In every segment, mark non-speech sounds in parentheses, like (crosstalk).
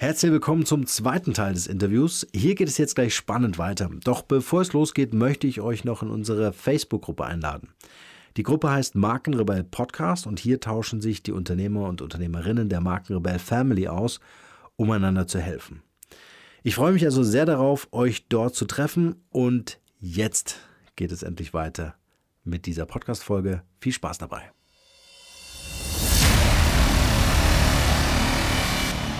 Herzlich willkommen zum zweiten Teil des Interviews. Hier geht es jetzt gleich spannend weiter. Doch bevor es losgeht, möchte ich euch noch in unsere Facebook-Gruppe einladen. Die Gruppe heißt Markenrebell Podcast und hier tauschen sich die Unternehmer und Unternehmerinnen der Markenrebell Family aus, um einander zu helfen. Ich freue mich also sehr darauf, euch dort zu treffen und jetzt geht es endlich weiter mit dieser Podcast-Folge. Viel Spaß dabei.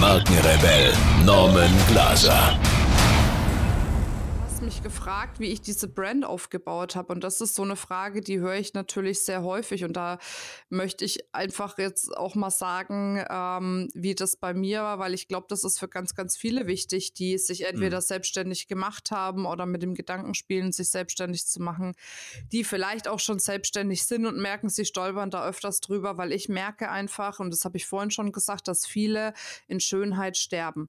Markenrebell Norman Glaser gefragt, wie ich diese Brand aufgebaut habe. Und das ist so eine Frage, die höre ich natürlich sehr häufig. Und da möchte ich einfach jetzt auch mal sagen, ähm, wie das bei mir war, weil ich glaube, das ist für ganz, ganz viele wichtig, die sich entweder mhm. selbstständig gemacht haben oder mit dem Gedanken spielen, sich selbstständig zu machen, die vielleicht auch schon selbstständig sind und merken, sie stolpern da öfters drüber, weil ich merke einfach, und das habe ich vorhin schon gesagt, dass viele in Schönheit sterben.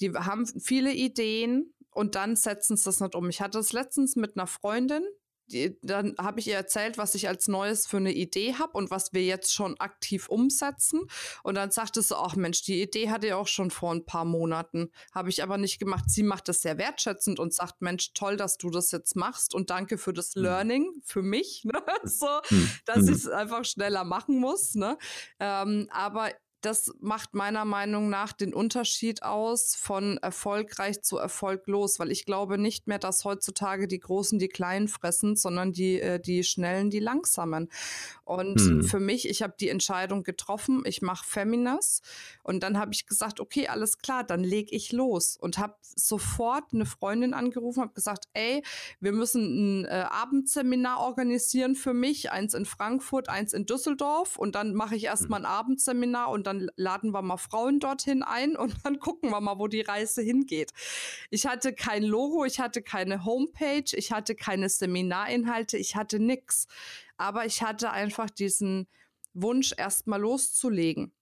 Die haben viele Ideen, und dann setzen sie das nicht um. Ich hatte es letztens mit einer Freundin, die, dann habe ich ihr erzählt, was ich als Neues für eine Idee habe und was wir jetzt schon aktiv umsetzen. Und dann sagte sie, ach Mensch, die Idee hatte ich auch schon vor ein paar Monaten. Habe ich aber nicht gemacht. Sie macht das sehr wertschätzend und sagt, Mensch, toll, dass du das jetzt machst und danke für das hm. Learning für mich, ne? (laughs) so, hm. dass hm. ich es einfach schneller machen muss. Ne? Ähm, aber das macht meiner Meinung nach den Unterschied aus von erfolgreich zu erfolglos, weil ich glaube nicht mehr, dass heutzutage die Großen die Kleinen fressen, sondern die, äh, die Schnellen die Langsamen. Und hm. für mich, ich habe die Entscheidung getroffen, ich mache Feminas und dann habe ich gesagt, okay, alles klar, dann lege ich los und habe sofort eine Freundin angerufen, habe gesagt, ey, wir müssen ein äh, Abendseminar organisieren für mich, eins in Frankfurt, eins in Düsseldorf und dann mache ich erstmal hm. ein Abendseminar und dann laden wir mal Frauen dorthin ein und dann gucken wir mal, wo die Reise hingeht. Ich hatte kein Logo, ich hatte keine Homepage, ich hatte keine Seminarinhalte, ich hatte nichts. Aber ich hatte einfach diesen Wunsch, erstmal loszulegen.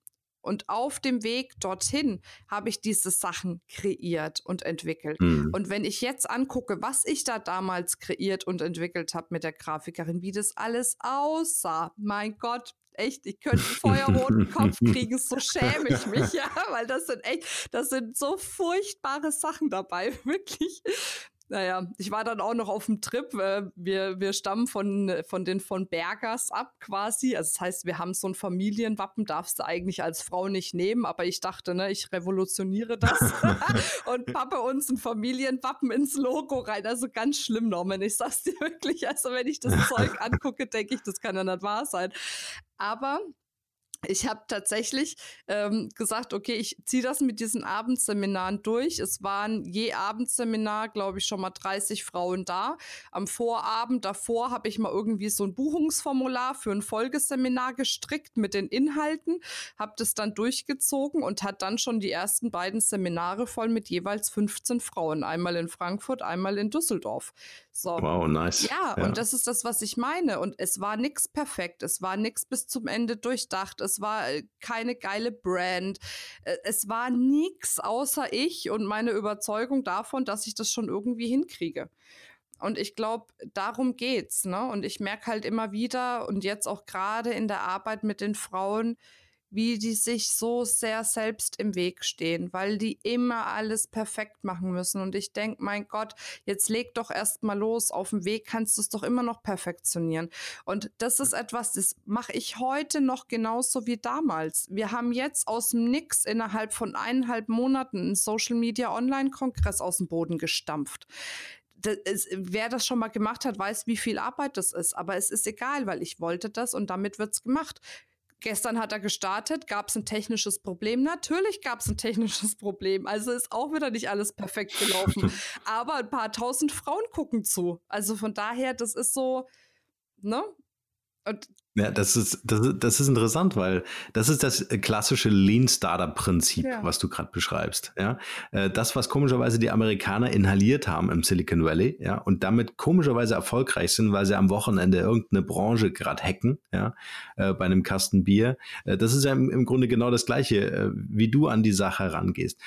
Und auf dem Weg dorthin habe ich diese Sachen kreiert und entwickelt. Mhm. Und wenn ich jetzt angucke, was ich da damals kreiert und entwickelt habe mit der Grafikerin, wie das alles aussah, mein Gott, echt, ich könnte einen feuerroten Kopf kriegen, so schäme ich mich, (laughs) ja, weil das sind echt, das sind so furchtbare Sachen dabei, (laughs) wirklich. Naja, ich war dann auch noch auf dem Trip. Äh, wir, wir stammen von, von den von Bergers ab quasi. Also das heißt, wir haben so ein Familienwappen, darfst du eigentlich als Frau nicht nehmen, aber ich dachte, ne, ich revolutioniere das (laughs) und pappe uns ein Familienwappen ins Logo rein. Also ganz schlimm, Norman. Ich sag's dir wirklich. Also wenn ich das Zeug angucke, denke ich, das kann ja nicht wahr sein. Aber ich habe tatsächlich ähm, gesagt, okay, ich ziehe das mit diesen Abendseminaren durch. Es waren je Abendseminar, glaube ich, schon mal 30 Frauen da. Am Vorabend davor habe ich mal irgendwie so ein Buchungsformular für ein Folgeseminar gestrickt mit den Inhalten, habe das dann durchgezogen und hat dann schon die ersten beiden Seminare voll mit jeweils 15 Frauen. Einmal in Frankfurt, einmal in Düsseldorf. So. Wow, nice. Ja, ja, und das ist das, was ich meine. Und es war nichts perfekt. Es war nichts bis zum Ende durchdacht. Es war äh, keine geile Brand. Äh, es war nichts außer ich und meine Überzeugung davon, dass ich das schon irgendwie hinkriege. Und ich glaube, darum geht's, ne? Und ich merke halt immer wieder und jetzt auch gerade in der Arbeit mit den Frauen, wie die sich so sehr selbst im Weg stehen, weil die immer alles perfekt machen müssen. Und ich denke, mein Gott, jetzt leg doch erst mal los. Auf dem Weg kannst du es doch immer noch perfektionieren. Und das ist etwas, das mache ich heute noch genauso wie damals. Wir haben jetzt aus dem Nix innerhalb von eineinhalb Monaten einen Social Media Online-Kongress aus dem Boden gestampft. Das ist, wer das schon mal gemacht hat, weiß, wie viel Arbeit das ist. Aber es ist egal, weil ich wollte das und damit wird es gemacht. Gestern hat er gestartet, gab es ein technisches Problem. Natürlich gab es ein technisches Problem. Also ist auch wieder nicht alles perfekt gelaufen. (laughs) Aber ein paar tausend Frauen gucken zu. Also von daher, das ist so, ne? Und Ja, das ist, das, ist, das ist interessant, weil das ist das klassische Lean Startup Prinzip, ja. was du gerade beschreibst. Ja, äh, das, was komischerweise die Amerikaner inhaliert haben im Silicon Valley, ja, und damit komischerweise erfolgreich sind, weil sie am Wochenende irgendeine Branche gerade hacken, ja, äh, bei einem Kasten Bier. Äh, das ist ja im, im Grunde genau das Gleiche, wie du an die Sache herangehst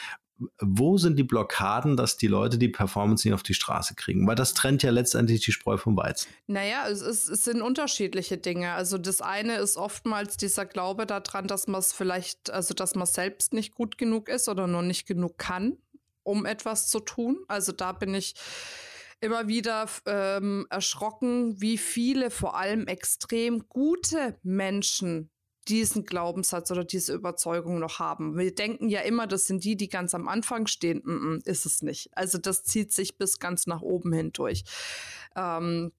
wo sind die Blockaden, dass die Leute die Performance nicht auf die Straße kriegen? Weil das trennt ja letztendlich die Spreu vom Weizen. Naja, es, ist, es sind unterschiedliche Dinge. Also das eine ist oftmals dieser Glaube daran, dass man es vielleicht, also dass man selbst nicht gut genug ist oder noch nicht genug kann, um etwas zu tun. Also da bin ich immer wieder ähm, erschrocken, wie viele vor allem extrem gute Menschen diesen Glaubenssatz oder diese Überzeugung noch haben. Wir denken ja immer, das sind die, die ganz am Anfang stehen. Mm -mm, ist es nicht. Also das zieht sich bis ganz nach oben hindurch. Ähm,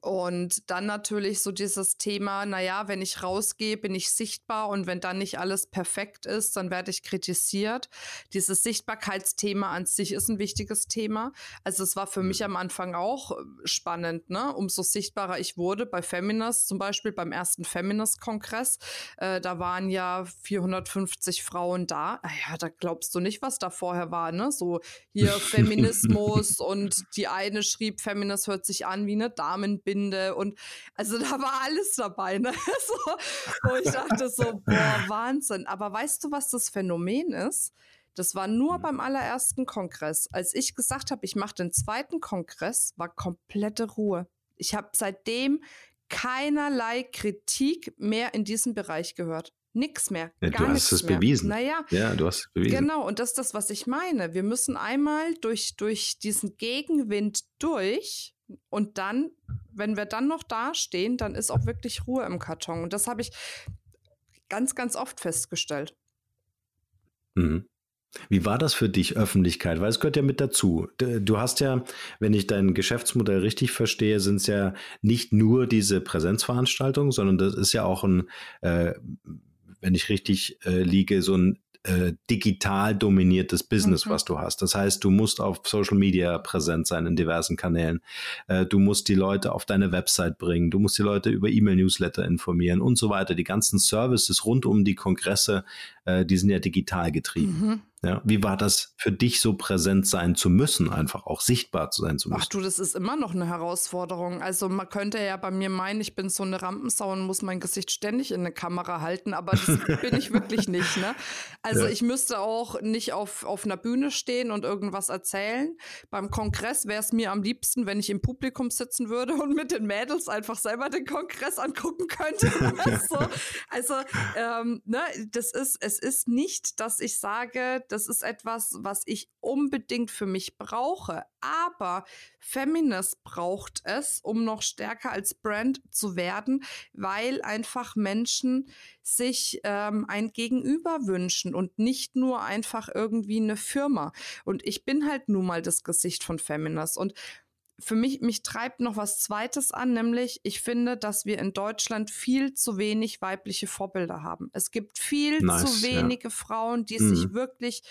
und dann natürlich so dieses Thema, naja, wenn ich rausgehe, bin ich sichtbar und wenn dann nicht alles perfekt ist, dann werde ich kritisiert. Dieses Sichtbarkeitsthema an sich ist ein wichtiges Thema. Also es war für mich mhm. am Anfang auch äh, spannend, ne? Umso sichtbarer ich wurde bei Feminist, zum Beispiel beim ersten Feminist-Kongress, äh, da waren ja 450 Frauen da. Naja, da glaubst du nicht, was da vorher war, ne? So hier (laughs) Feminismus und die eine schrieb, Feminist hört sich an wie eine Damen Binde und also da war alles dabei, ne? (laughs) so, wo ich dachte so, boah, Wahnsinn. Aber weißt du, was das Phänomen ist? Das war nur mhm. beim allerersten Kongress. Als ich gesagt habe, ich mache den zweiten Kongress, war komplette Ruhe. Ich habe seitdem keinerlei Kritik mehr in diesem Bereich gehört. Nix mehr. Ja, gar du hast es mehr. bewiesen. Naja. Ja, du hast es bewiesen. Genau, und das ist das, was ich meine. Wir müssen einmal durch, durch diesen Gegenwind durch und dann, wenn wir dann noch dastehen, dann ist auch wirklich Ruhe im Karton. Und das habe ich ganz, ganz oft festgestellt. Mhm. Wie war das für dich, Öffentlichkeit? Weil es gehört ja mit dazu. Du hast ja, wenn ich dein Geschäftsmodell richtig verstehe, sind es ja nicht nur diese Präsenzveranstaltungen, sondern das ist ja auch ein, äh, wenn ich richtig äh, liege, so ein äh, digital dominiertes Business, mhm. was du hast. Das heißt, du musst auf Social Media präsent sein in diversen Kanälen. Äh, du musst die Leute auf deine Website bringen. Du musst die Leute über E-Mail-Newsletter informieren und so weiter. Die ganzen Services rund um die Kongresse, äh, die sind ja digital getrieben. Mhm. Ja, wie war das für dich so präsent sein zu müssen, einfach auch sichtbar zu sein zu müssen? Ach du, das ist immer noch eine Herausforderung. Also man könnte ja bei mir meinen, ich bin so eine Rampensau und muss mein Gesicht ständig in eine Kamera halten, aber das (laughs) bin ich wirklich nicht. Ne? Also ja. ich müsste auch nicht auf, auf einer Bühne stehen und irgendwas erzählen. Beim Kongress wäre es mir am liebsten, wenn ich im Publikum sitzen würde und mit den Mädels einfach selber den Kongress angucken könnte. (laughs) also, also ähm, ne, das ist, es ist nicht, dass ich sage, das ist etwas, was ich unbedingt für mich brauche. Aber Feminist braucht es, um noch stärker als Brand zu werden, weil einfach Menschen sich ähm, ein Gegenüber wünschen und nicht nur einfach irgendwie eine Firma. Und ich bin halt nun mal das Gesicht von Feminist. Und für mich, mich treibt noch was Zweites an, nämlich ich finde, dass wir in Deutschland viel zu wenig weibliche Vorbilder haben. Es gibt viel nice, zu wenige ja. Frauen, die mhm. sich wirklich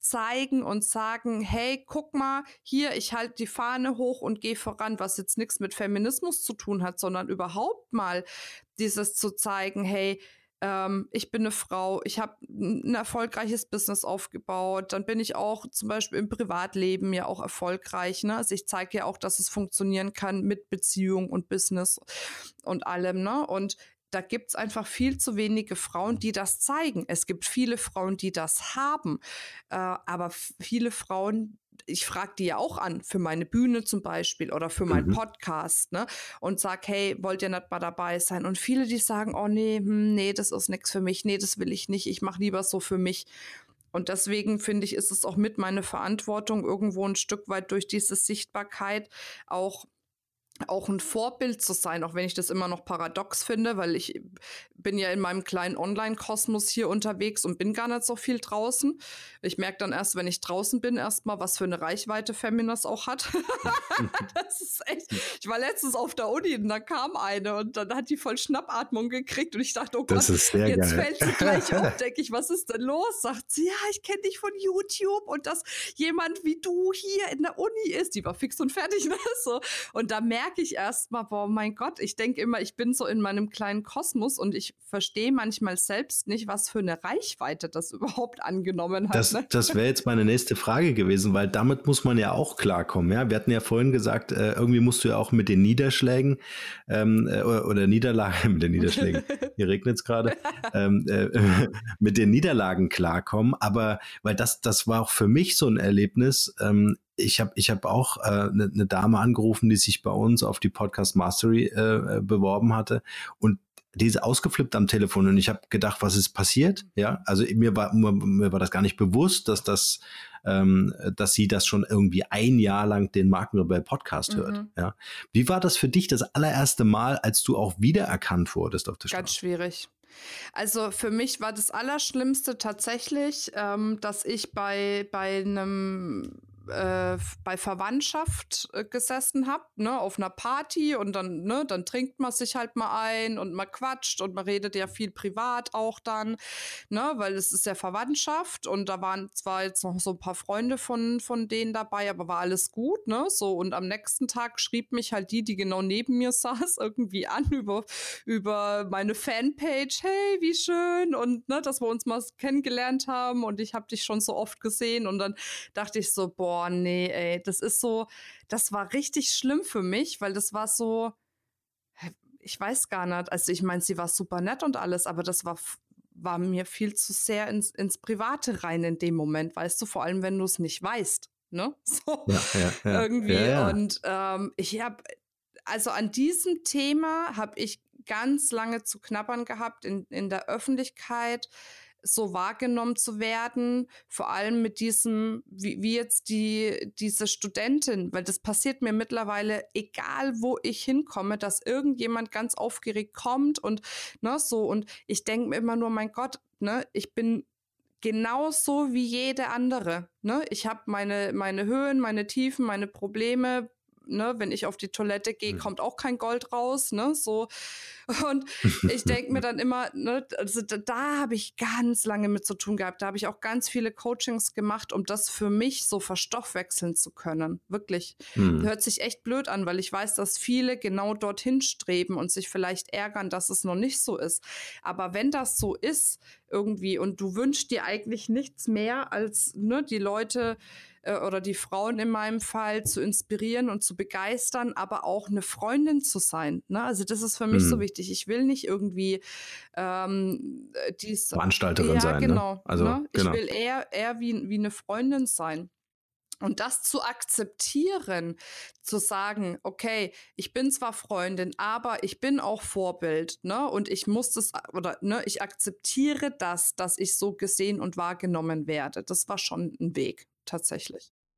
zeigen und sagen, hey, guck mal, hier, ich halte die Fahne hoch und gehe voran, was jetzt nichts mit Feminismus zu tun hat, sondern überhaupt mal dieses zu zeigen, hey, ähm, ich bin eine Frau, ich habe ein erfolgreiches Business aufgebaut, dann bin ich auch zum Beispiel im Privatleben ja auch erfolgreich. Ne? Also ich zeige ja auch, dass es funktionieren kann mit Beziehung und Business und allem. Ne? Und da gibt es einfach viel zu wenige Frauen, die das zeigen. Es gibt viele Frauen, die das haben, äh, aber viele Frauen, ich frage die ja auch an, für meine Bühne zum Beispiel oder für meinen mhm. Podcast, ne? Und sag, hey, wollt ihr nicht mal dabei sein? Und viele, die sagen, oh nee, hm, nee, das ist nichts für mich, nee, das will ich nicht, ich mache lieber so für mich. Und deswegen finde ich, ist es auch mit meine Verantwortung, irgendwo ein Stück weit durch diese Sichtbarkeit auch auch ein Vorbild zu sein, auch wenn ich das immer noch paradox finde, weil ich bin ja in meinem kleinen Online-Kosmos hier unterwegs und bin gar nicht so viel draußen. Ich merke dann erst, wenn ich draußen bin, erstmal, was für eine Reichweite Feminas auch hat. (laughs) das ist echt. Ich war letztens auf der Uni und da kam eine und dann hat die voll Schnappatmung gekriegt und ich dachte, oh Gott, jetzt geil. fällt sie gleich um. (laughs) Denke ich, was ist denn los? Sagt sie, ja, ich kenne dich von YouTube und dass jemand wie du hier in der Uni ist. Die war fix und fertig, (laughs) ne? So. Und da merke merke ich erstmal, boah, mein Gott, ich denke immer, ich bin so in meinem kleinen Kosmos und ich verstehe manchmal selbst nicht, was für eine Reichweite das (laughs) überhaupt angenommen hat. Das, ne? das wäre jetzt meine nächste Frage gewesen, weil damit muss man ja auch klarkommen. Ja? Wir hatten ja vorhin gesagt, äh, irgendwie musst du ja auch mit den Niederschlägen ähm, äh, oder, Niederlagen, (laughs) mit den Niederschlägen, (laughs) hier regnet es gerade, ähm, äh, mit den Niederlagen klarkommen. Aber weil das, das war auch für mich so ein Erlebnis. Ähm, ich habe ich hab auch eine äh, ne, ne Dame angerufen, die sich bei uns auf die Podcast Mastery äh, beworben hatte. Und die ist ausgeflippt am Telefon und ich habe gedacht, was ist passiert? Ja, also mir war, mir war das gar nicht bewusst, dass das, ähm, dass sie das schon irgendwie ein Jahr lang den Markenrebell Podcast hört. Mhm. Ja, wie war das für dich das allererste Mal, als du auch wiedererkannt wurdest auf der Straße? Ganz schwierig. Also für mich war das Allerschlimmste tatsächlich, ähm, dass ich bei, bei einem äh, bei Verwandtschaft äh, gesessen habe, ne, auf einer Party und dann, ne, dann trinkt man sich halt mal ein und man quatscht und man redet ja viel privat auch dann, ne, weil es ist ja Verwandtschaft und da waren zwar jetzt noch so ein paar Freunde von, von denen dabei, aber war alles gut, ne, so. Und am nächsten Tag schrieb mich halt die, die genau neben mir (laughs) saß, irgendwie an über, über meine Fanpage, hey, wie schön! Und, ne, dass wir uns mal kennengelernt haben und ich habe dich schon so oft gesehen und dann dachte ich so, boah, boah, nee, ey, das ist so, das war richtig schlimm für mich, weil das war so, ich weiß gar nicht, also ich meine, sie war super nett und alles, aber das war, war mir viel zu sehr ins, ins Private rein in dem Moment, weißt du, vor allem wenn du es nicht weißt, ne? (laughs) So ja, ja, ja. irgendwie. Und ähm, ich habe, also an diesem Thema habe ich ganz lange zu knabbern gehabt in, in der Öffentlichkeit so wahrgenommen zu werden, vor allem mit diesem, wie, wie jetzt die, diese Studentin, weil das passiert mir mittlerweile, egal wo ich hinkomme, dass irgendjemand ganz aufgeregt kommt und ne, so und ich denke mir immer nur, mein Gott, ne, ich bin genauso wie jede andere. Ne? Ich habe meine, meine Höhen, meine Tiefen, meine Probleme, ne, wenn ich auf die Toilette gehe, mhm. kommt auch kein Gold raus, ne, so. Und ich (laughs) denke mir dann immer, ne, also da, da habe ich ganz lange mit zu tun gehabt. Da habe ich auch ganz viele Coachings gemacht, um das für mich so verstoffwechseln zu können. Wirklich. Mhm. Hört sich echt blöd an, weil ich weiß, dass viele genau dorthin streben und sich vielleicht ärgern, dass es noch nicht so ist. Aber wenn das so ist, irgendwie, und du wünschst dir eigentlich nichts mehr, als ne, die Leute äh, oder die Frauen in meinem Fall zu inspirieren und zu begeistern, aber auch eine Freundin zu sein. Ne? Also das ist für mich mhm. so wichtig. Ich will nicht irgendwie ähm, dies Veranstalterin ja, sein. Ne? Genau. Ne? Also ne? genau. ich will eher eher wie, wie eine Freundin sein. Und das zu akzeptieren, zu sagen, okay, ich bin zwar Freundin, aber ich bin auch Vorbild, ne? Und ich muss das, oder ne, ich akzeptiere das, dass ich so gesehen und wahrgenommen werde. Das war schon ein Weg tatsächlich.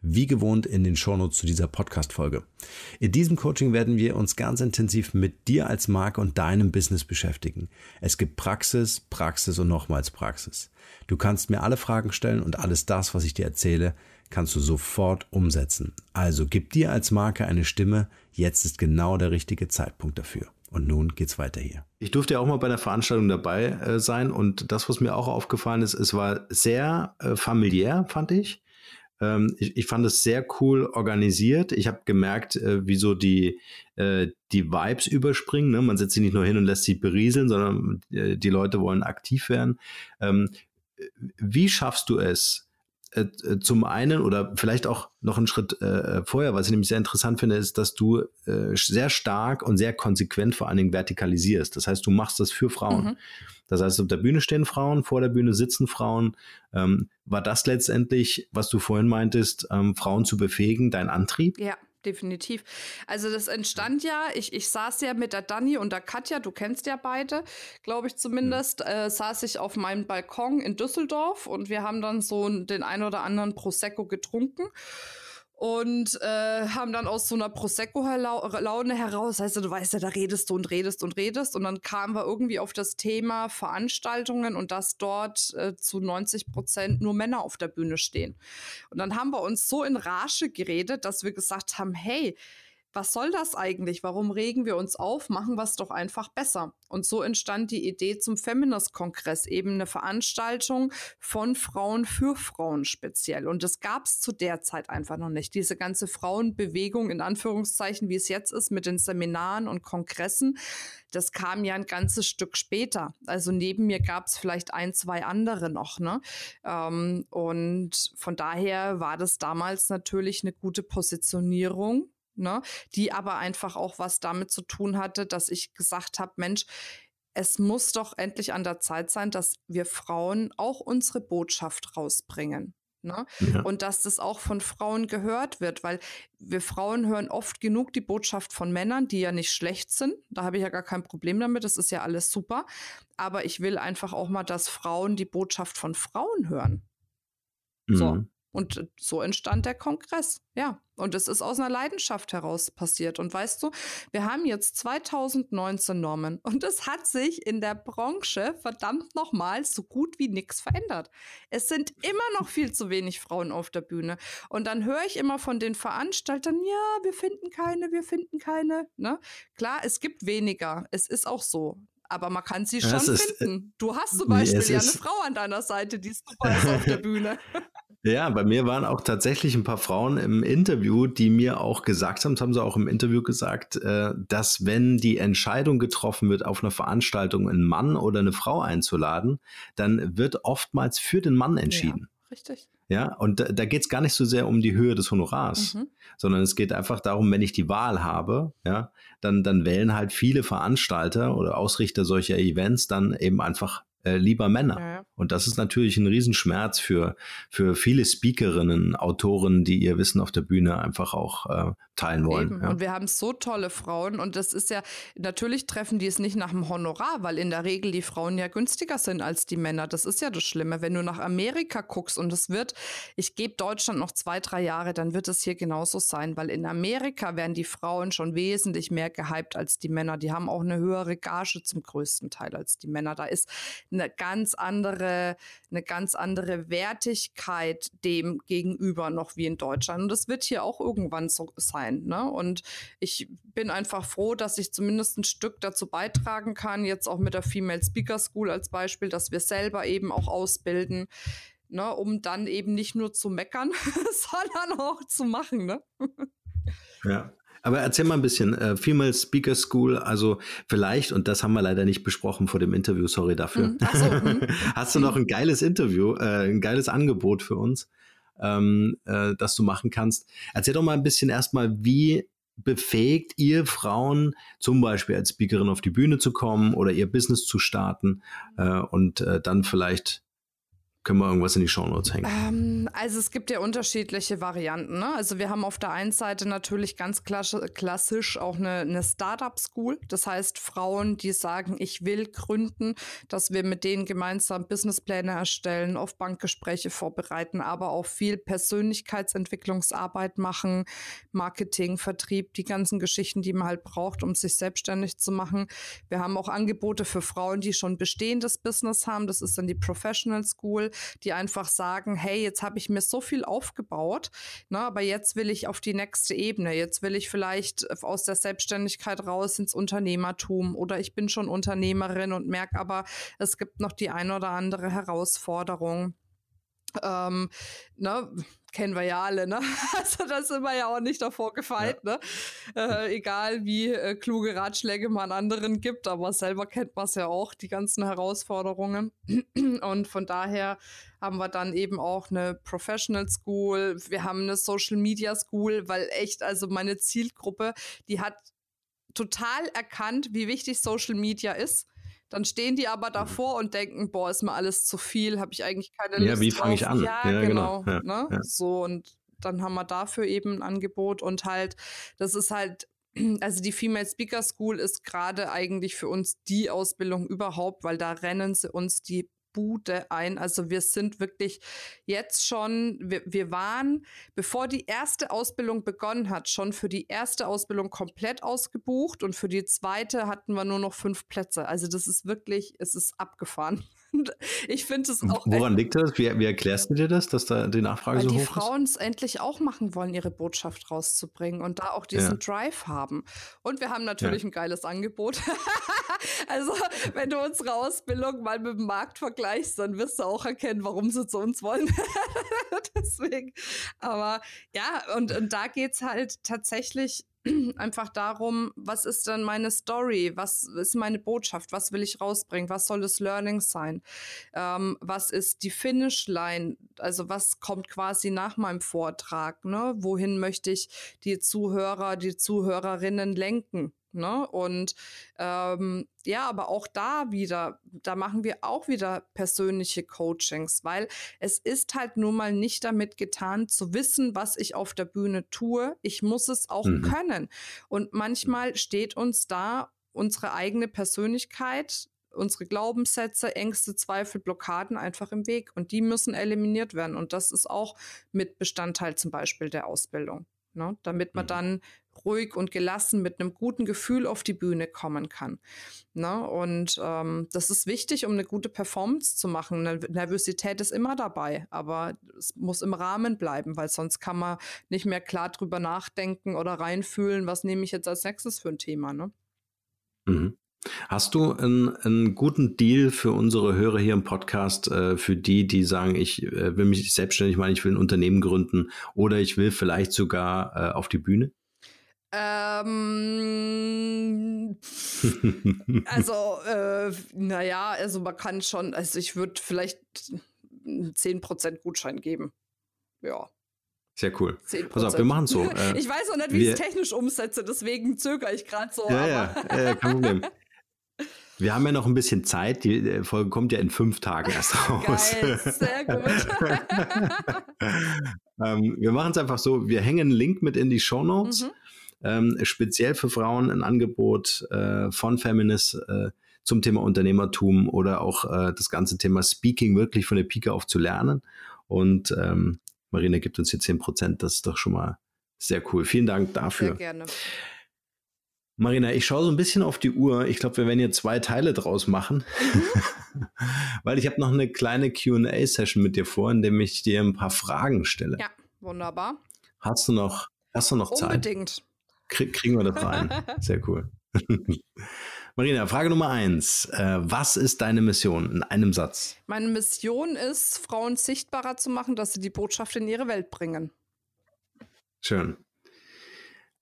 wie gewohnt in den Shownotes zu dieser Podcast-Folge. In diesem Coaching werden wir uns ganz intensiv mit dir als Marke und deinem Business beschäftigen. Es gibt Praxis, Praxis und nochmals Praxis. Du kannst mir alle Fragen stellen und alles das, was ich dir erzähle, kannst du sofort umsetzen. Also gib dir als Marke eine Stimme. Jetzt ist genau der richtige Zeitpunkt dafür. Und nun geht's weiter hier. Ich durfte ja auch mal bei einer Veranstaltung dabei äh, sein und das, was mir auch aufgefallen ist, es war sehr äh, familiär, fand ich. Ähm, ich, ich, fand es sehr cool organisiert. Ich habe gemerkt, äh, wie die, äh, die Vibes überspringen. Ne? Man setzt sich nicht nur hin und lässt sich berieseln, sondern äh, die Leute wollen aktiv werden. Ähm, wie schaffst du es, zum einen oder vielleicht auch noch einen Schritt äh, vorher, was ich nämlich sehr interessant finde, ist, dass du äh, sehr stark und sehr konsequent vor allen Dingen vertikalisierst. Das heißt, du machst das für Frauen. Mhm. Das heißt, auf der Bühne stehen Frauen, vor der Bühne sitzen Frauen. Ähm, war das letztendlich, was du vorhin meintest, ähm, Frauen zu befähigen, dein Antrieb? Ja, definitiv. Also das entstand ja, ich, ich saß ja mit der Dani und der Katja, du kennst ja beide, glaube ich zumindest, ja. äh, saß ich auf meinem Balkon in Düsseldorf und wir haben dann so den ein oder anderen Prosecco getrunken und äh, haben dann aus so einer Prosecco-Laune heraus, heißt du weißt ja, da redest du und redest und redest und dann kamen wir irgendwie auf das Thema Veranstaltungen und dass dort äh, zu 90 Prozent nur Männer auf der Bühne stehen. Und dann haben wir uns so in Rage geredet, dass wir gesagt haben, hey, was soll das eigentlich? Warum regen wir uns auf? Machen wir es doch einfach besser. Und so entstand die Idee zum Feminist-Kongress, eben eine Veranstaltung von Frauen für Frauen speziell. Und das gab es zu der Zeit einfach noch nicht. Diese ganze Frauenbewegung, in Anführungszeichen, wie es jetzt ist, mit den Seminaren und Kongressen, das kam ja ein ganzes Stück später. Also neben mir gab es vielleicht ein, zwei andere noch. Ne? Ähm, und von daher war das damals natürlich eine gute Positionierung ne? die aber einfach auch was damit zu tun hatte, dass ich gesagt habe, Mensch, es muss doch endlich an der Zeit sein, dass wir Frauen auch unsere Botschaft rausbringen. Ne? Ja. Und dass das auch von Frauen gehört wird, weil wir Frauen hören oft genug die Botschaft von Männern, die ja nicht schlecht sind. Da habe ich ja gar kein Problem damit, das ist ja alles super. Aber ich will einfach auch mal, dass Frauen die Botschaft von Frauen hören. Mhm. So. Und so entstand der Kongress. Ja, und es ist aus einer Leidenschaft heraus passiert. Und weißt du, wir haben jetzt 2019 Normen und es hat sich in der Branche verdammt nochmal so gut wie nichts verändert. Es sind immer noch viel zu wenig Frauen auf der Bühne. Und dann höre ich immer von den Veranstaltern, ja, wir finden keine, wir finden keine. Ne? Klar, es gibt weniger. Es ist auch so aber man kann sie schon ist, finden. Du hast zum Beispiel nee, ja eine Frau an deiner Seite, die ist super ist auf der Bühne. (laughs) Ja, bei mir waren auch tatsächlich ein paar Frauen im Interview, die mir auch gesagt haben, das haben sie auch im Interview gesagt, äh, dass wenn die Entscheidung getroffen wird, auf einer Veranstaltung einen Mann oder eine Frau einzuladen, dann wird oftmals für den Mann entschieden. Ja, richtig. Ja, und da, da geht es gar nicht so sehr um die Höhe des Honorars, mhm. sondern es geht einfach darum, wenn ich die Wahl habe, ja, dann, dann wählen halt viele Veranstalter oder Ausrichter solcher Events dann eben einfach äh, lieber Männer. Ja. Und das ist natürlich ein Riesenschmerz für, für viele Speakerinnen, Autoren, die ihr Wissen auf der Bühne einfach auch äh, teilen wollen. Ja. Und wir haben so tolle Frauen und das ist ja, natürlich treffen die es nicht nach dem Honorar, weil in der Regel die Frauen ja günstiger sind als die Männer. Das ist ja das Schlimme. Wenn du nach Amerika guckst und es wird, ich gebe Deutschland noch zwei, drei Jahre, dann wird es hier genauso sein, weil in Amerika werden die Frauen schon wesentlich mehr gehypt als die Männer. Die haben auch eine höhere Gage zum größten Teil als die Männer. Da ist eine ganz andere, eine ganz andere Wertigkeit dem gegenüber noch wie in Deutschland. Und das wird hier auch irgendwann so sein. Ne? Und ich bin einfach froh, dass ich zumindest ein Stück dazu beitragen kann, jetzt auch mit der Female Speaker School als Beispiel, dass wir selber eben auch ausbilden. Ne, um dann eben nicht nur zu meckern, (laughs) sondern auch zu machen. Ne? Ja, aber erzähl mal ein bisschen, äh, Female Speaker School, also vielleicht, und das haben wir leider nicht besprochen vor dem Interview, sorry dafür. Mm, so, mm. (laughs) Hast du noch ein geiles Interview, äh, ein geiles Angebot für uns, ähm, äh, das du machen kannst? Erzähl doch mal ein bisschen erstmal, wie befähigt ihr Frauen zum Beispiel als Speakerin auf die Bühne zu kommen oder ihr Business zu starten äh, und äh, dann vielleicht können wir irgendwas in die Shownotes hängen? Ähm, also es gibt ja unterschiedliche Varianten. Ne? Also wir haben auf der einen Seite natürlich ganz klassisch auch eine, eine Startup-School. Das heißt Frauen, die sagen, ich will gründen, dass wir mit denen gemeinsam Businesspläne erstellen, auf Bankgespräche vorbereiten, aber auch viel Persönlichkeitsentwicklungsarbeit machen, Marketing, Vertrieb, die ganzen Geschichten, die man halt braucht, um sich selbstständig zu machen. Wir haben auch Angebote für Frauen, die schon bestehendes Business haben. Das ist dann die Professional School die einfach sagen, hey, jetzt habe ich mir so viel aufgebaut, ne, aber jetzt will ich auf die nächste Ebene. Jetzt will ich vielleicht aus der Selbstständigkeit raus ins Unternehmertum oder ich bin schon Unternehmerin und merke aber, es gibt noch die ein oder andere Herausforderung. Ähm, ne, kennen wir ja alle, ne? (laughs) Also da sind wir ja auch nicht davor gefeit, ja. ne? Äh, egal wie äh, kluge Ratschläge man anderen gibt, aber selber kennt man es ja auch, die ganzen Herausforderungen. (clears throat) Und von daher haben wir dann eben auch eine Professional School, wir haben eine Social Media School, weil echt, also meine Zielgruppe, die hat total erkannt, wie wichtig Social Media ist dann stehen die aber davor und denken, boah, ist mir alles zu viel, habe ich eigentlich keine Lust Ja, wie fange ich an? Ja, ja genau. genau ja, ne? So und dann haben wir dafür eben ein Angebot und halt, das ist halt (clears throat) also die Female Speaker School ist gerade eigentlich für uns die Ausbildung überhaupt, weil da rennen sie uns die Bude ein. Also wir sind wirklich jetzt schon, wir, wir waren, bevor die erste Ausbildung begonnen hat, schon für die erste Ausbildung komplett ausgebucht und für die zweite hatten wir nur noch fünf Plätze. Also das ist wirklich, es ist abgefahren. Ich finde es auch. Woran liegt das? Wie, wie, erklärst du dir das, dass da die Nachfrage so hoch ist? Weil die Frauen es endlich auch machen wollen, ihre Botschaft rauszubringen und da auch diesen ja. Drive haben. Und wir haben natürlich ja. ein geiles Angebot. (laughs) also, wenn du unsere Ausbildung mal mit dem Markt vergleichst, dann wirst du auch erkennen, warum sie zu uns wollen. (laughs) Deswegen. Aber ja, und, und da geht es halt tatsächlich (clears throat) einfach darum, was ist denn meine Story? Was ist meine Botschaft? Was will ich rausbringen? Was soll das Learning sein? Ähm, was ist die Finish-Line? Also was kommt quasi nach meinem Vortrag? Ne? Wohin möchte ich die Zuhörer, die Zuhörerinnen lenken? Ne? Und ähm, ja, aber auch da wieder, da machen wir auch wieder persönliche Coachings, weil es ist halt nun mal nicht damit getan, zu wissen, was ich auf der Bühne tue. Ich muss es auch mhm. können. Und manchmal steht uns da unsere eigene Persönlichkeit unsere Glaubenssätze, Ängste, Zweifel, Blockaden einfach im Weg und die müssen eliminiert werden. Und das ist auch mit Bestandteil zum Beispiel der Ausbildung, ne? damit man mhm. dann ruhig und gelassen mit einem guten Gefühl auf die Bühne kommen kann. Ne? Und ähm, das ist wichtig, um eine gute Performance zu machen. Nervosität ist immer dabei, aber es muss im Rahmen bleiben, weil sonst kann man nicht mehr klar drüber nachdenken oder reinfühlen, was nehme ich jetzt als nächstes für ein Thema. Ne? Mhm. Hast du einen, einen, guten Deal für unsere Hörer hier im Podcast, äh, für die, die sagen, ich äh, will mich selbstständig machen, ich will ein Unternehmen gründen oder ich will vielleicht sogar äh, auf die Bühne? Ähm, (laughs) also, äh, naja, also man kann schon, also ich würde vielleicht einen 10% Gutschein geben. Ja. Sehr cool. 10%. Pass auf, wir machen so. (laughs) Äh, ich weiß auch nicht, wie ich es technisch umsetze, deswegen zögere ich gerade so. Ja, ja, ja, kein Problem. (laughs) Wir haben ja noch ein bisschen Zeit. Die äh, Folge kommt ja in fünf Tagen erst raus. Geil, sehr gut. ähm, wir machen es einfach so: Wir hängen einen Link mit in die Show Notes. Mhm ähm, speziell für Frauen ein Angebot äh, von Feminist äh, zum Thema Unternehmertum oder auch äh, das ganze Thema Speaking wirklich von der Pike auf zu lernen. Und ähm, Marina gibt uns hier 10 Prozent. Das ist doch schon mal sehr cool. Vielen Dank dafür. Sehr gerne. Marina, ich schaue so ein bisschen auf die Uhr. Ich glaube, wir werden hier zwei Teile draus machen, mhm. (laughs) weil ich habe noch eine kleine Q&A-Session mit dir vor, in dem ich dir ein paar Fragen stelle. Ja, wunderbar. Hast du noch, hast du noch Unbedingt. Zeit? Unbedingt. Krieg, kriegen wir das rein. (laughs) Sehr cool. (laughs) Marina, Frage Nummer eins. Äh, was ist deine Mission in einem Satz? Meine Mission ist, Frauen sichtbarer zu machen, dass sie die Botschaft in ihre Welt bringen. Schön.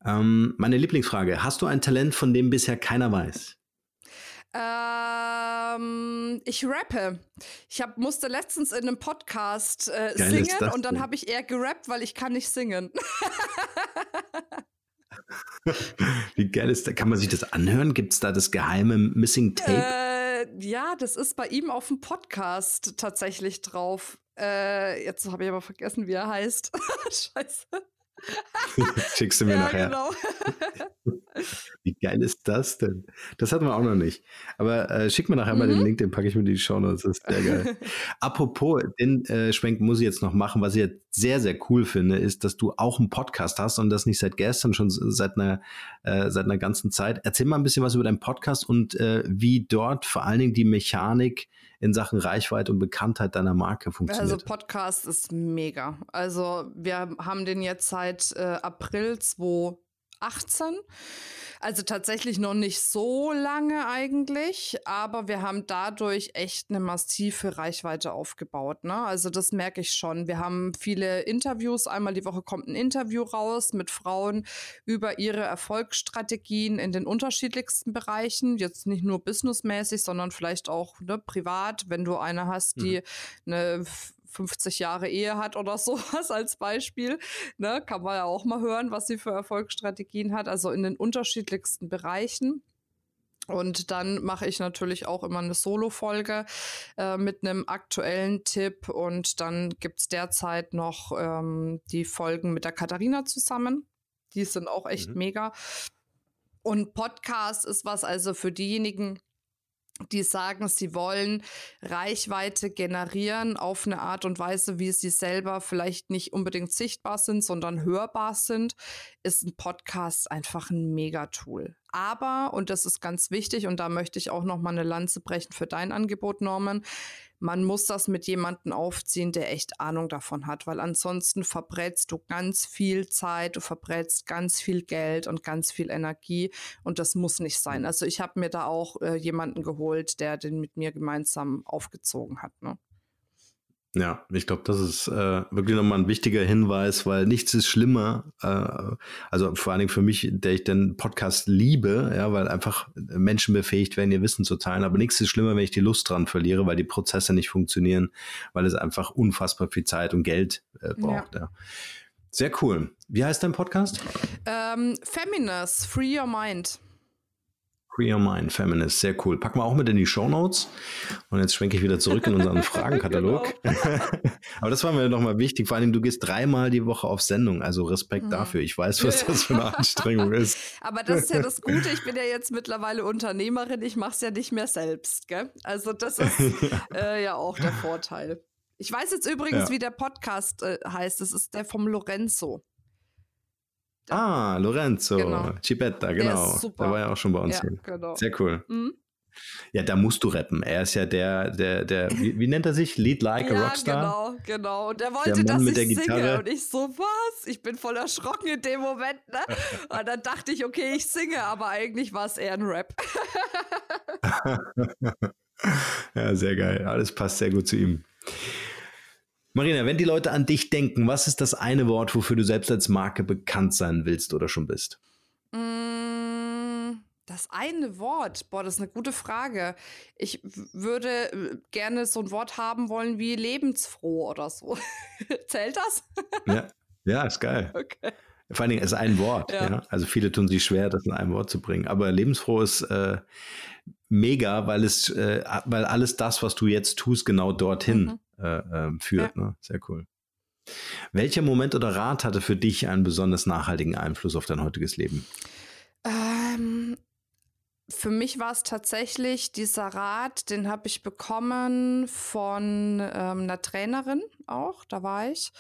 Ähm, meine Lieblingsfrage. Hast du ein Talent, von dem bisher keiner weiß? Ähm, ich rappe. Ich hab, musste letztens in einem Podcast äh, singen und dann habe ich eher gerappt, weil ich kann nicht singen. (laughs) (laughs) Wie geil ist das? Kann man sich das anhören? Gibt es da das geheime Missing Tape? Äh, ja, das ist bei ihm auf dem Podcast tatsächlich drauf. Äh, jetzt habe ich aber vergessen, wie er heißt. (laughs) Scheiße. (laughs) Schickst du mir ja, nachher. Genau. (laughs) Wie geil ist das denn? Das hatten wir auch noch nicht. Aber äh, schick mir nachher mhm. mal den mhm. Link, den packe ich mir in die Show Notes. Das ist sehr geil. (laughs) Apropos, den äh, Schwenk muss ich jetzt noch machen. Was ich jetzt sehr, sehr cool finde, ist, dass du auch einen Podcast hast und das nicht seit gestern, schon seit einer, äh, seit einer ganzen Zeit. Erzähl mal ein bisschen was über deinen Podcast und äh, wie dort vor allen Dingen die Mechanik in Sachen Reichweite und Bekanntheit deiner Marke funktioniert. Also Podcast ist mega. Also wir haben den jetzt seit äh, April 2018 also tatsächlich noch nicht so lange eigentlich, aber wir haben dadurch echt eine massive Reichweite aufgebaut. Ne? Also das merke ich schon. Wir haben viele Interviews. Einmal die Woche kommt ein Interview raus mit Frauen über ihre Erfolgsstrategien in den unterschiedlichsten Bereichen. Jetzt nicht nur businessmäßig, sondern vielleicht auch ne, privat, wenn du eine hast, die mhm. eine 50 Jahre Ehe hat oder (laughs) sowas als Beispiel. Ne, kann man ja auch mal hören, was sie für Erfolgsstrategien hat, also in den unterschiedlichsten Bereichen. Und dann mache ich natürlich auch immer eine Solo-Folge äh, mit einem aktuellen Tipp. Und dann gibt es derzeit noch ähm, die Folgen mit der Katharina zusammen. Die sind auch echt mhm. mega. Und Podcast ist was also für diejenigen, die sagen, sie wollen Reichweite generieren auf eine Art und Weise, wie sie selber vielleicht nicht unbedingt sichtbar sind, sondern hörbar sind, ist ein Podcast einfach ein Megatool. Aber, und das ist ganz wichtig, und da möchte ich auch noch mal eine Lanze brechen für dein Angebot, Norman, man muss das mit jemandem aufziehen, der echt Ahnung davon hat, weil ansonsten verbrätst du ganz viel Zeit, du verbrätst ganz viel Geld und ganz viel Energie und das muss nicht sein. Mhm. Also ich habe mir da auch äh, jemanden geholt, der den mit mir gemeinsam aufgezogen hat. Ne? Ja, ich glaube, das ist äh, wirklich nochmal ein wichtiger Hinweis, weil nichts ist schlimmer, äh, also vor allen Dingen für mich, der ich den Podcast liebe, ja, weil einfach Menschen befähigt werden, ihr Wissen zu teilen, aber nichts ist schlimmer, wenn ich die Lust dran verliere, weil die Prozesse nicht funktionieren, weil es einfach unfassbar viel Zeit und Geld äh, braucht. Ja. ja. Sehr cool. Wie heißt dein Podcast? Ähm, Feminist, Free Your Mind. Your Mind Feminist, sehr cool. Packen wir auch mit in die Show Notes. Und jetzt schwenke ich wieder zurück in unseren (laughs) Fragenkatalog. Genau. (laughs) Aber das war mir nochmal wichtig. Vor allem, du gehst dreimal die Woche auf Sendung. Also Respekt mhm. dafür. Ich weiß, was das für eine (laughs) Anstrengung ist. Aber das ist ja das Gute. Ich bin ja jetzt mittlerweile Unternehmerin. Ich mache es ja nicht mehr selbst. Gell? Also das ist äh, ja auch der Vorteil. Ich weiß jetzt übrigens, ja. wie der Podcast äh, heißt. Das ist der vom Lorenzo. Ah, Lorenzo, genau. Cipetta, genau. Der, der, war ja auch schon bei uns. Ja, genau. Sehr cool. Mhm. Ja, da musst du rappen. Er ist ja der, der, der, wie, wie nennt er sich? Lead Like ja, a Rockstar. Genau, genau. Und er wollte, dass ich singe. Und ich so, was? Ich bin voll erschrocken in dem Moment, ne? (laughs) Und dann dachte ich, okay, ich singe, aber eigentlich war es eher ein Rap. (laughs) ja, sehr geil. Alles passt sehr gut zu ihm. Marina, wenn die Leute an dich denken, was ist das eine Wort, wofür du selbst als Marke bekannt sein willst oder schon bist? Mm, das eine Wort, boah, das ist eine gute Frage. Ich würde äh, gerne so ein Wort haben wollen wie lebensfroh oder so. (laughs) Zählt das? ja. ja, ist geil. (laughs) Okay. Vor allen Dingen ist ein Wort. Ja. ja. Also viele tun sich schwer, das in einem Wort zu bringen. Aber lebensfroh ist äh, mega, weil es, äh, weil alles das, was du jetzt tust, genau dorthin mhm äh, ähm, führt. Ja. Ne? Sehr cool. Welcher Moment oder Rat hatte für dich einen besonders nachhaltigen Einfluss auf dein heutiges Leben? Ähm, für mich war es tatsächlich dieser Rat, den habe ich bekommen von ähm, einer Trainerin auch, da war ich.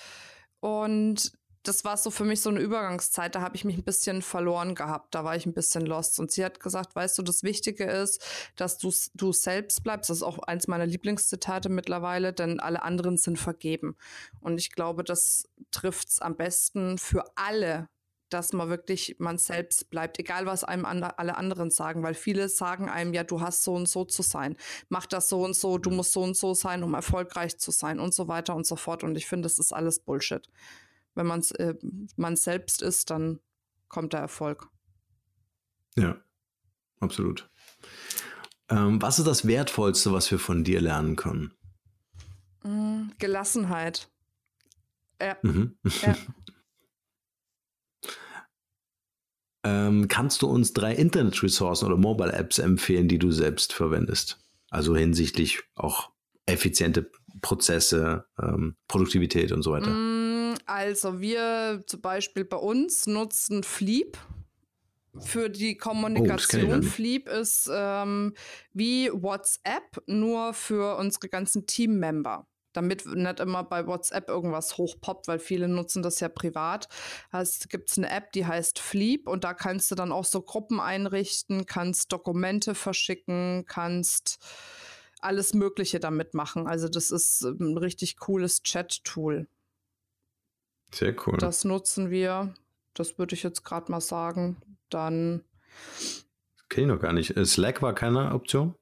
Und das war so für mich so eine Übergangszeit, da habe ich mich ein bisschen verloren gehabt, da war ich ein bisschen lost. Und sie hat gesagt, weißt du, das Wichtige ist, dass du, du selbst bleibst. Das ist auch eins meiner Lieblingszitate mittlerweile, denn alle anderen sind vergeben. Und ich glaube, das trifft es am besten für alle, dass man wirklich man selbst bleibt, egal was einem and alle anderen sagen, weil viele sagen einem ja, du hast so und so zu sein, mach das so und so, du musst so und so sein, um erfolgreich zu sein und so weiter und so fort. Und ich finde, das ist alles Bullshit wenn man äh, man selbst ist, dann kommt der Erfolg. Ja, absolut. Ähm, was ist das Wertvollste, was wir von dir lernen können? Mm, Gelassenheit. Ja. Mhm. ja. (laughs) ähm, kannst du uns drei Internet-Ressourcen oder Mobile-Apps empfehlen, die du selbst verwendest? Also hinsichtlich auch effiziente Prozesse, ähm, Produktivität und so weiter. Mm also wir zum Beispiel bei uns nutzen Fleep für die Kommunikation. Oh, Fleep ist ähm, wie WhatsApp, nur für unsere ganzen Teammember. Damit nicht immer bei WhatsApp irgendwas hochpoppt, weil viele nutzen das ja privat. Es gibt eine App, die heißt Fleep und da kannst du dann auch so Gruppen einrichten, kannst Dokumente verschicken, kannst alles Mögliche damit machen. Also das ist ein richtig cooles Chat-Tool. Sehr cool. Das nutzen wir. Das würde ich jetzt gerade mal sagen. Dann. Kenne ich noch gar nicht. Slack war keine Option?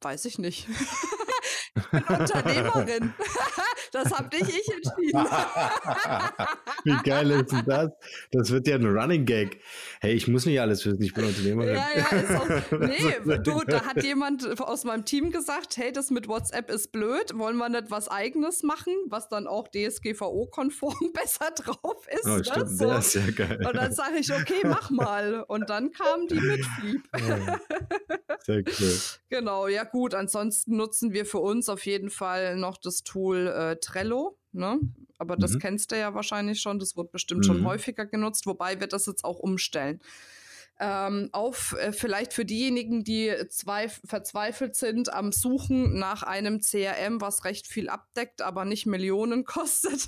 Weiß ich nicht. (laughs) ich bin Unternehmerin. (laughs) Das habe nicht ich entschieden. (laughs) Wie geil ist denn das? Das wird ja ein Running Gag. Hey, ich muss nicht alles wissen, ich bin Unternehmerin. Ja, ja, ist auch, (laughs) nee, du, da hat jemand aus meinem Team gesagt, hey, das mit WhatsApp ist blöd, wollen wir nicht was eigenes machen, was dann auch DSGVO-konform (laughs) besser drauf ist. Oh, ne? stimmt, so. das ist ja geil. Und dann sage ich, okay, mach mal. Und dann kam die mit Fliep. Ja. Sehr cool. Genau, ja gut. Ansonsten nutzen wir für uns auf jeden Fall noch das Tool äh, Trello. Ne? Aber das mhm. kennst du ja wahrscheinlich schon. Das wird bestimmt mhm. schon häufiger genutzt, wobei wir das jetzt auch umstellen ähm, auf äh, vielleicht für diejenigen, die zwei, verzweifelt sind am Suchen nach einem CRM, was recht viel abdeckt, aber nicht Millionen (laughs) kostet,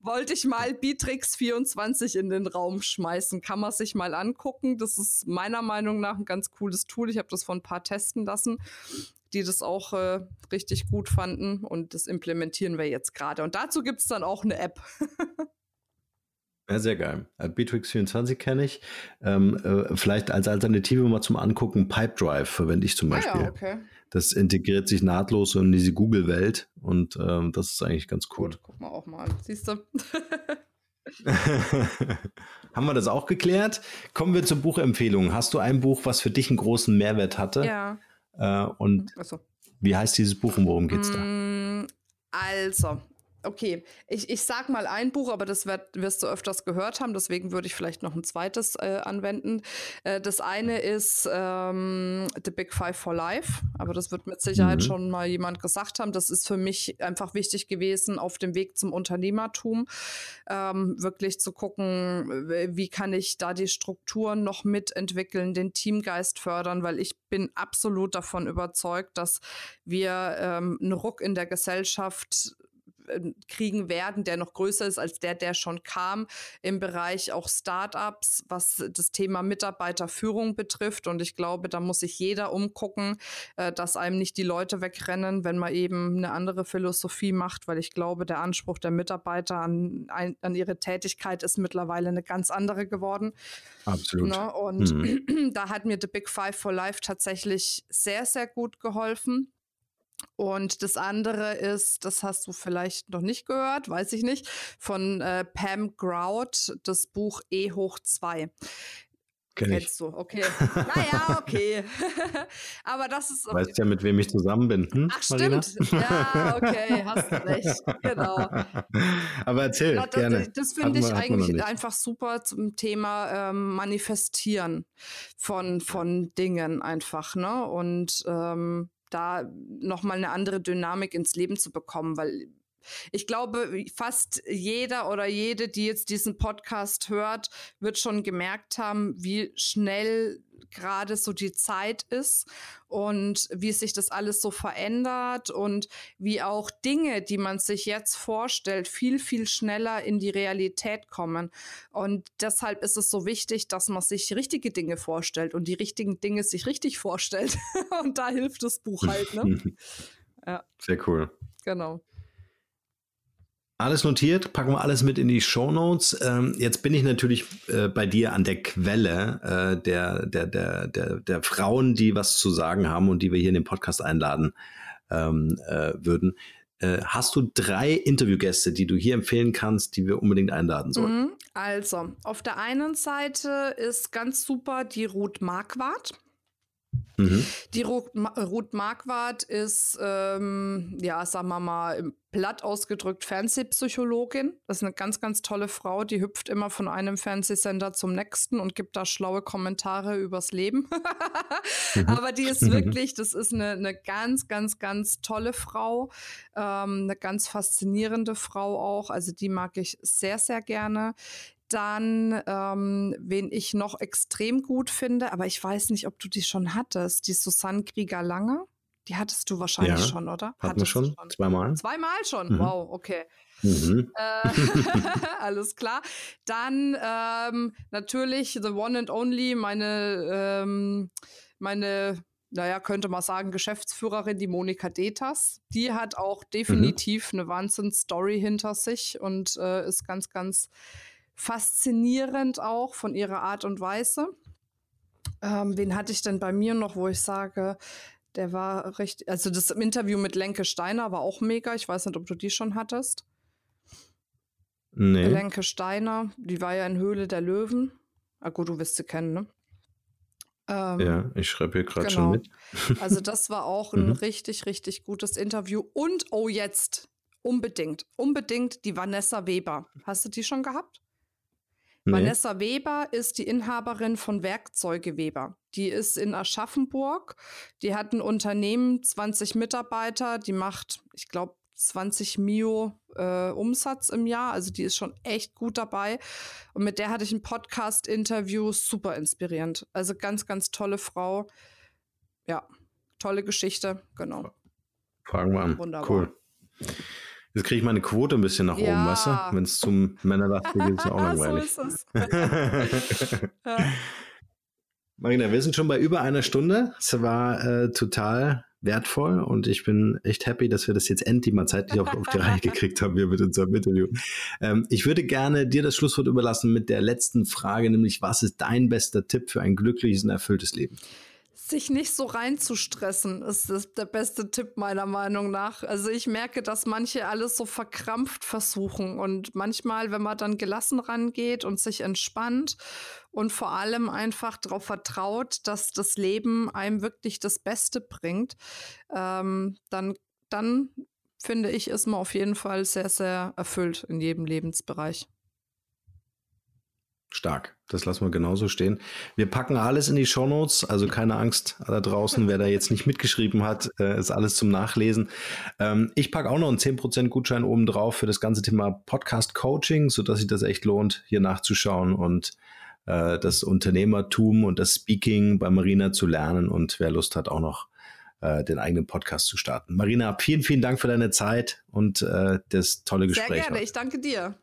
wollte ich mal Bitrix 24 in den Raum schmeißen. Kann man sich mal angucken. Das ist meiner Meinung nach ein ganz cooles Tool. Ich habe das von ein paar testen lassen die das auch äh, richtig gut fanden und das implementieren wir jetzt gerade. Und dazu gibt es dann auch eine App. (laughs) Ja, sehr geil. Äh, Bitrix 24 kenne ich. Ähm, äh, vielleicht als Alternative mal zum Angucken Pipedrive verwende ich zum Beispiel. Ah, ja, okay. Das integriert sich nahtlos in diese Google-Welt und ähm, das ist eigentlich ganz cool. Gut, guck mal auch mal an. Siehst du? (laughs) Haben wir das auch geklärt? Kommen wir zur Buchempfehlung. Hast du ein Buch, was für dich einen großen Mehrwert hatte? Ja. Äh, und so. wie heißt dieses Buch und worum geht es da? Mm, also, Okay, ich, ich sag mal ein Buch, aber das wird, wirst du öfters gehört haben, deswegen würde ich vielleicht noch ein zweites äh, anwenden. Äh, das eine ist ähm, The Big Five for Life, aber das wird mit Sicherheit mhm. schon mal jemand gesagt haben. Das ist für mich einfach wichtig gewesen auf dem Weg zum Unternehmertum, ähm, wirklich zu gucken, wie kann ich da die Strukturen noch mitentwickeln, den Teamgeist fördern, weil ich bin absolut davon überzeugt, dass wir ähm, einen Ruck in der Gesellschaft kriegen werden, der noch größer ist als der, der schon kam im Bereich auch Startups, was das Thema Mitarbeiterführung betrifft. Und ich glaube, da muss sich jeder umgucken, äh, dass einem nicht die Leute wegrennen, wenn man eben eine andere Philosophie macht, weil ich glaube, der Anspruch der Mitarbeiter an, an ihre Tätigkeit ist mittlerweile eine ganz andere geworden. Absolut. Ne? Und mhm. (clears throat) da hat mir The Big Five for Life tatsächlich sehr, sehr gut geholfen. Und das andere ist, das hast du vielleicht noch nicht gehört, weiß ich nicht, von äh, Pam Grout, das Buch E hoch 2. Kenn Kennst ich. du, okay. (laughs) naja, okay. (laughs) Aber das ist. Okay. Weißt ja, mit wem ich zusammen bin. Hm, Ach, Marina? stimmt. Ja, okay, hast du recht. Genau. (laughs) Aber erzähl, ja, das, gerne. Das finde ich eigentlich einfach super zum Thema ähm, Manifestieren von, von Dingen einfach, ne? Und ähm, da nochmal eine andere Dynamik ins Leben zu bekommen, weil ich glaube, fast jeder oder jede, die jetzt diesen Podcast hört, wird schon gemerkt haben, wie schnell gerade so die Zeit ist und wie sich das alles so verändert und wie auch Dinge, die man sich jetzt vorstellt, viel, viel schneller in die Realität kommen. Und deshalb ist es so wichtig, dass man sich richtige Dinge vorstellt und die richtigen Dinge sich richtig vorstellt. (laughs) und da hilft das Buch halt. Ne? (laughs) ja. Sehr cool. Genau. Alles notiert, packen wir alles mit in die Show Notes. Ähm, jetzt bin ich natürlich äh, bei dir an der Quelle äh, der, der, der, der, der Frauen, die was zu sagen haben und die wir hier in den Podcast einladen ähm, äh, würden. Äh, hast du drei Interviewgäste, die du hier empfehlen kannst, die wir unbedingt einladen sollen? Mhm. Also, auf der einen Seite ist ganz super die Ruth Marquardt. Mhm. Die Ruth, Ruth Marquardt ist, ähm, ja, sagen wir mal, platt ausgedrückt Fernsehpsychologin. Das ist eine ganz, ganz tolle Frau, die hüpft immer von einem Fernsehsender zum nächsten und gibt da schlaue Kommentare übers Leben. (laughs) mhm. Aber die ist (laughs) wirklich, das ist eine, eine ganz, ganz, ganz tolle Frau, ähm, eine ganz faszinierende Frau auch. Also die mag ich sehr, sehr gerne. Dann, ähm, wen ich noch extrem gut finde, aber ich weiß nicht, ob du die schon hattest, die Susanne Krieger-Lange. Die hattest du wahrscheinlich ja, schon, oder? Hatten wir schon? schon? Zweimal. Zweimal schon? Mhm. Wow, okay. Mhm. Äh, (laughs) alles klar. Dann ähm, natürlich The One and Only, meine, ähm, meine, naja, könnte man sagen, Geschäftsführerin, die Monika Detas. Die hat auch mhm. definitiv mhm. eine Wahnsinns-Story hinter sich und äh, ist ganz, ganz faszinierend auch von ihrer Art und Weise. Ähm, wen hatte ich denn bei mir noch, wo ich sage, der war richtig, also das Interview mit Lenke Steiner war auch mega. Ich weiß nicht, ob du die schon hattest. Nee. Lenke Steiner, die war ja in Höhle der Löwen. Ah gut, du wirst sie kennen, ne? Ähm, ja, ich schreibe hier gerade genau. schon mit. (laughs) also das war auch ein mhm. richtig, richtig gutes Interview. Und, oh jetzt, unbedingt, unbedingt die Vanessa Weber. Hast du die schon gehabt? Nee. Vanessa Weber ist die Inhaberin von Werkzeuge Weber. Die ist in Aschaffenburg. Die hat ein Unternehmen, 20 Mitarbeiter. Die macht, ich glaube, 20 Mio äh, Umsatz im Jahr. Also die ist schon echt gut dabei. Und mit der hatte ich ein Podcast-Interview, super inspirierend. Also ganz, ganz tolle Frau. Ja, tolle Geschichte, genau. Fragen wir an. Wunderbar. Cool. Jetzt kriege ich meine Quote ein bisschen nach ja. oben, weißt du? Wenn es zum Männerlast geht, ist ja auch (laughs) langweilig. so (laughs) ja. Marina, wir sind schon bei über einer Stunde. Es war äh, total wertvoll und ich bin echt happy, dass wir das jetzt endlich mal zeitlich auf, auf die Reihe (laughs) gekriegt haben hier mit unserem Interview. Ähm, ich würde gerne dir das Schlusswort überlassen mit der letzten Frage, nämlich was ist dein bester Tipp für ein glückliches und erfülltes Leben? Sich nicht so reinzustressen, ist das der beste Tipp meiner Meinung nach. Also ich merke, dass manche alles so verkrampft versuchen und manchmal, wenn man dann gelassen rangeht und sich entspannt und vor allem einfach darauf vertraut, dass das Leben einem wirklich das Beste bringt, ähm, dann, dann finde ich, ist man auf jeden Fall sehr, sehr erfüllt in jedem Lebensbereich. Stark. Das lassen wir genauso stehen. Wir packen alles in die Shownotes, also keine Angst da draußen, wer da jetzt nicht mitgeschrieben hat, äh, ist alles zum Nachlesen. Ähm, ich packe auch noch einen 10% Gutschein oben drauf für das ganze Thema Podcast Coaching, sodass sich das echt lohnt, hier nachzuschauen und äh, das Unternehmertum und das Speaking bei Marina zu lernen und wer Lust hat, auch noch äh, den eigenen Podcast zu starten. Marina, vielen, vielen Dank für deine Zeit und das tolle Gespräch. Sehr gerne, ich danke dir.